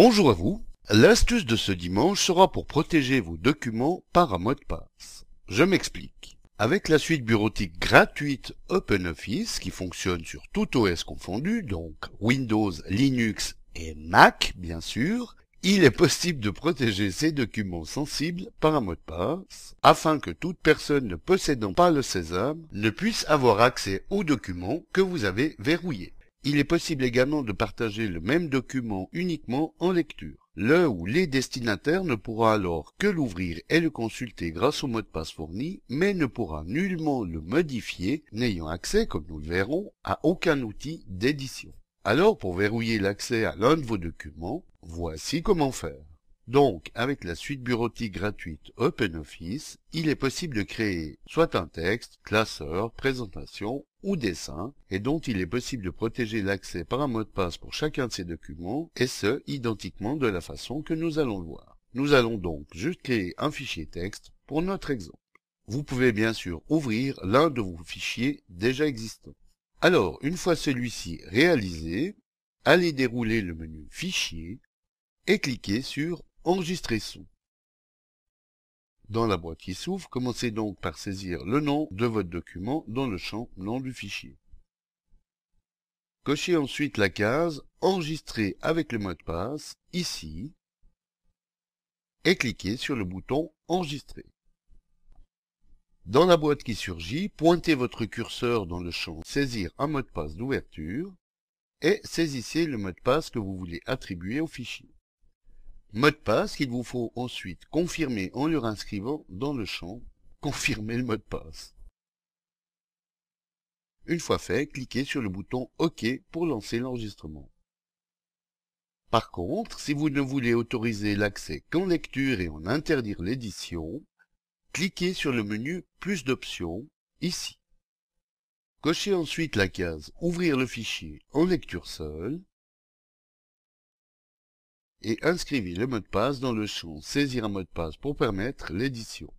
Bonjour à vous. L'astuce de ce dimanche sera pour protéger vos documents par un mot de passe. Je m'explique. Avec la suite bureautique gratuite OpenOffice qui fonctionne sur tout OS confondu, donc Windows, Linux et Mac bien sûr, il est possible de protéger ces documents sensibles par un mot de passe afin que toute personne ne possédant pas le sésame ne puisse avoir accès aux documents que vous avez verrouillés. Il est possible également de partager le même document uniquement en lecture. Le ou les destinataires ne pourra alors que l'ouvrir et le consulter grâce au mot de passe fourni, mais ne pourra nullement le modifier, n'ayant accès, comme nous le verrons, à aucun outil d'édition. Alors, pour verrouiller l'accès à l'un de vos documents, voici comment faire. Donc, avec la suite bureautique gratuite OpenOffice, il est possible de créer soit un texte, classeur, présentation ou dessin, et dont il est possible de protéger l'accès par un mot de passe pour chacun de ces documents, et ce, identiquement de la façon que nous allons le voir. Nous allons donc juste créer un fichier texte pour notre exemple. Vous pouvez bien sûr ouvrir l'un de vos fichiers déjà existants. Alors, une fois celui-ci réalisé, allez dérouler le menu Fichier et cliquez sur Enregistrer son. Dans la boîte qui s'ouvre, commencez donc par saisir le nom de votre document dans le champ Nom du fichier. Cochez ensuite la case Enregistrer avec le mot de passe, ici, et cliquez sur le bouton Enregistrer. Dans la boîte qui surgit, pointez votre curseur dans le champ Saisir un mot de passe d'ouverture et saisissez le mot de passe que vous voulez attribuer au fichier. Mot de passe qu'il vous faut ensuite confirmer en le inscrivant dans le champ Confirmer le mot de passe. Une fois fait, cliquez sur le bouton OK pour lancer l'enregistrement. Par contre, si vous ne voulez autoriser l'accès qu'en lecture et en interdire l'édition, cliquez sur le menu Plus d'options, ici. Cochez ensuite la case Ouvrir le fichier en lecture seule et inscrivez le mot de passe dans le champ Saisir un mot de passe pour permettre l'édition.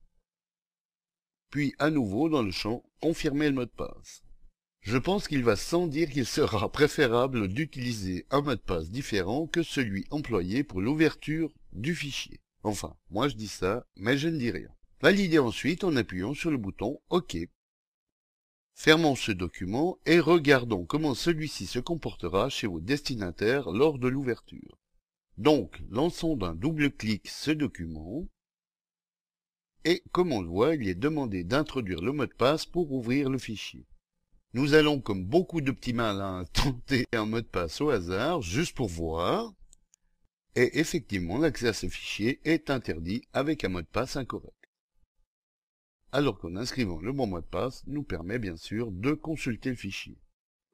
Puis à nouveau dans le champ Confirmer le mot de passe. Je pense qu'il va sans dire qu'il sera préférable d'utiliser un mot de passe différent que celui employé pour l'ouverture du fichier. Enfin, moi je dis ça, mais je ne dis rien. Validez ensuite en appuyant sur le bouton OK. Fermons ce document et regardons comment celui-ci se comportera chez vos destinataires lors de l'ouverture. Donc, lançons d'un double clic ce document. Et comme on le voit, il est demandé d'introduire le mot de passe pour ouvrir le fichier. Nous allons, comme beaucoup de petits malins, tenter un mot de passe au hasard, juste pour voir. Et effectivement, l'accès à ce fichier est interdit avec un mot de passe incorrect. Alors qu'en inscrivant le bon mot de passe nous permet bien sûr de consulter le fichier.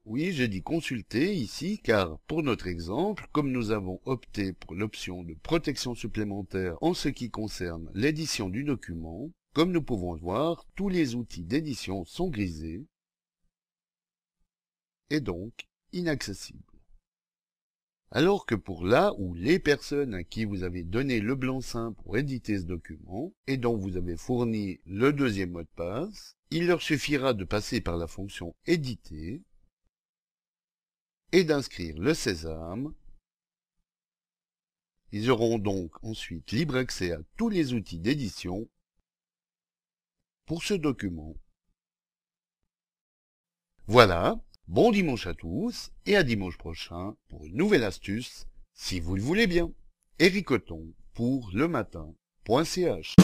Oui, je dis consulter ici car pour notre exemple, comme nous avons opté pour l'option de protection supplémentaire en ce qui concerne l'édition du document, comme nous pouvons le voir, tous les outils d'édition sont grisés et donc inaccessibles. Alors que pour là ou les personnes à qui vous avez donné le blanc-seing pour éditer ce document et dont vous avez fourni le deuxième mot de passe, il leur suffira de passer par la fonction éditer et d'inscrire le sésame. Ils auront donc ensuite libre accès à tous les outils d'édition pour ce document. Voilà, bon dimanche à tous et à dimanche prochain pour une nouvelle astuce, si vous le voulez bien. Eric pour le matin.ch